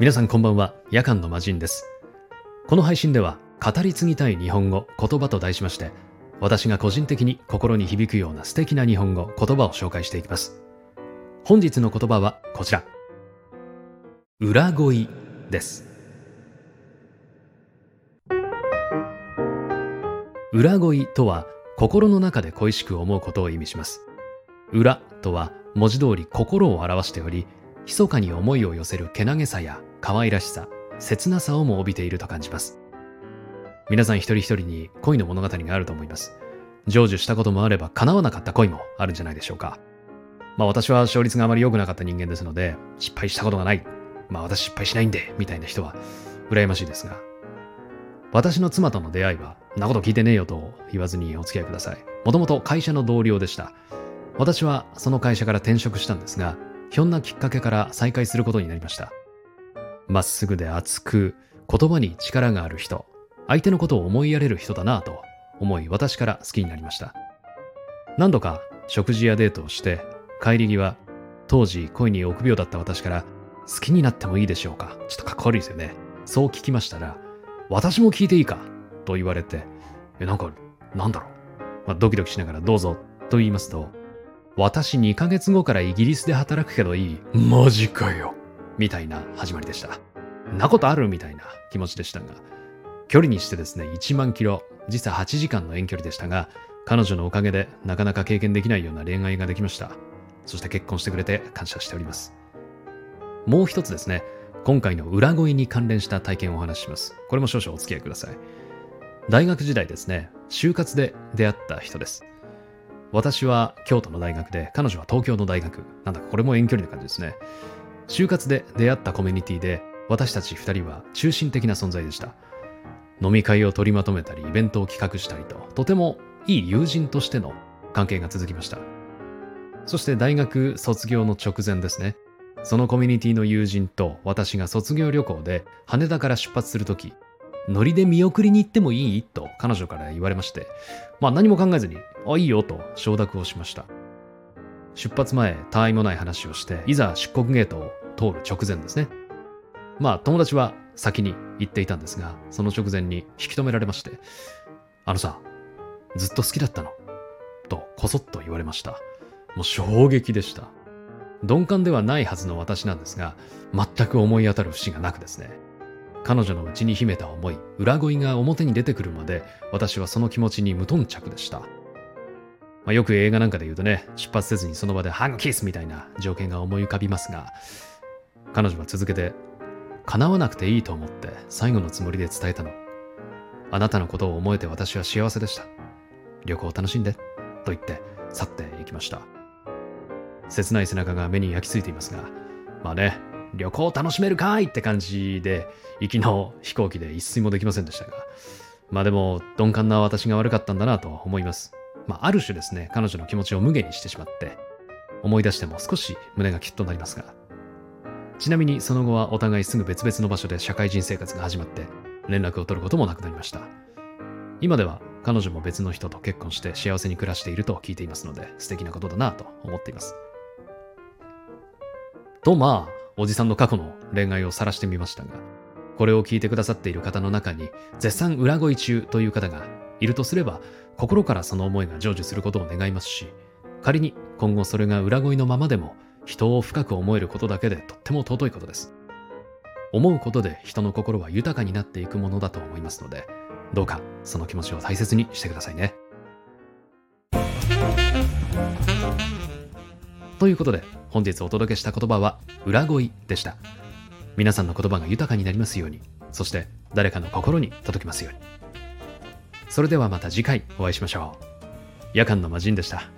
皆さんこんばんは。夜間の魔人です。この配信では語り継ぎたい日本語言葉と題しまして私が個人的に心に響くような素敵な日本語言葉を紹介していきます。本日の言葉はこちら。裏恋です。裏恋とは心の中で恋しく思うことを意味します。裏とは文字通り心を表しており密かに思いを寄せるけなげさや可愛らしさ切なさをも帯びていると感じます。皆さん一人一人に恋の物語があると思います。成就したこともあれば叶わなかった恋もあるんじゃないでしょうか。まあ私は勝率があまり良くなかった人間ですので失敗したことがない。まあ私失敗しないんでみたいな人は羨ましいですが。私の妻との出会いはなこと聞いてねえよと言わずにお付き合いください。もともと会社の同僚でした。私はその会社から転職したんですがひょんなきっかけから再会することになりました。まっすぐで熱く、言葉に力がある人、相手のことを思いやれる人だなぁと思い私から好きになりました。何度か食事やデートをして、帰り際、当時恋に臆病だった私から、好きになってもいいでしょうか？ちょっとかっこ悪いですよね。そう聞きましたら、私も聞いていいか？と言われて、え、なんか、なんだろう？まあ、ドキドキしながらどうぞと言いますと、私2ヶ月後からイギリスで働くけどいいマジかよみたいな始まりでした。なことあるみたいな気持ちでしたが、距離にしてですね、1万キロ、実は8時間の遠距離でしたが、彼女のおかげでなかなか経験できないような恋愛ができました。そして結婚してくれて感謝しております。もう一つですね、今回の裏恋に関連した体験をお話しします。これも少々お付き合いください。大学時代ですね、就活で出会った人です。私は京都の大学で、彼女は東京の大学。なんだかこれも遠距離な感じですね。就活で出会ったコミュニティで、私たち二人は中心的な存在でした。飲み会を取りまとめたり、イベントを企画したりと、とてもいい友人としての関係が続きました。そして大学卒業の直前ですね。そのコミュニティの友人と私が卒業旅行で羽田から出発するとき、ノリで見送りに行ってもいい？と彼女から言われまして、まあ何も考えずに、あ、いいよと承諾をしました。出発前、他愛もない話をして、いざ出国ゲートを通る直前ですね。まあ友達は先に行っていたんですが、その直前に引き止められまして、あのさ、ずっと好きだったのとこそっと言われました。もう衝撃でした。鈍感ではないはずの私なんですが、全く思い当たる節がなくですね。彼女の内に秘めた思い、裏恋が表に出てくるまで、私はその気持ちに無頓着でした。まあ、よく映画なんかで言うとね、出発せずにその場でハグキスみたいな条件が思い浮かびますが、彼女は続けて、叶わなくていいと思って最後のつもりで伝えたの。あなたのことを思えて私は幸せでした。旅行を楽しんで、と言って去っていきました。切ない背中が目に焼き付いていますが、まあね、旅行楽しめるかいって感じで、行きの飛行機で一睡もできませんでしたが、まあでも、鈍感な私が悪かったんだなと思います。まあ、ある種ですね、彼女の気持ちを無限にしてしまって、思い出しても少し胸がキュッとなりますが、ちなみにその後はお互いすぐ別々の場所で社会人生活が始まって、連絡を取ることもなくなりました。今では彼女も別の人と結婚して幸せに暮らしていると聞いていますので、素敵なことだなと思っています。とまあ、おじさんの過去の恋愛を晒してみましたが、これを聞いてくださっている方の中に、絶賛裏恋中という方がいるとすれば、心からその思いが成就することを願いますし、仮に今後それが裏恋のままでも、人を深く思えることだけでとっても尊いことです。思うことで人の心は豊かになっていくものだと思いますので、どうかその気持ちを大切にしてくださいね。ということで、本日お届けした言葉は、裏恋でした。皆さんの言葉が豊かになりますように、そして誰かの心に届きますように。それではまた次回お会いしましょう。夜間の魔人でした。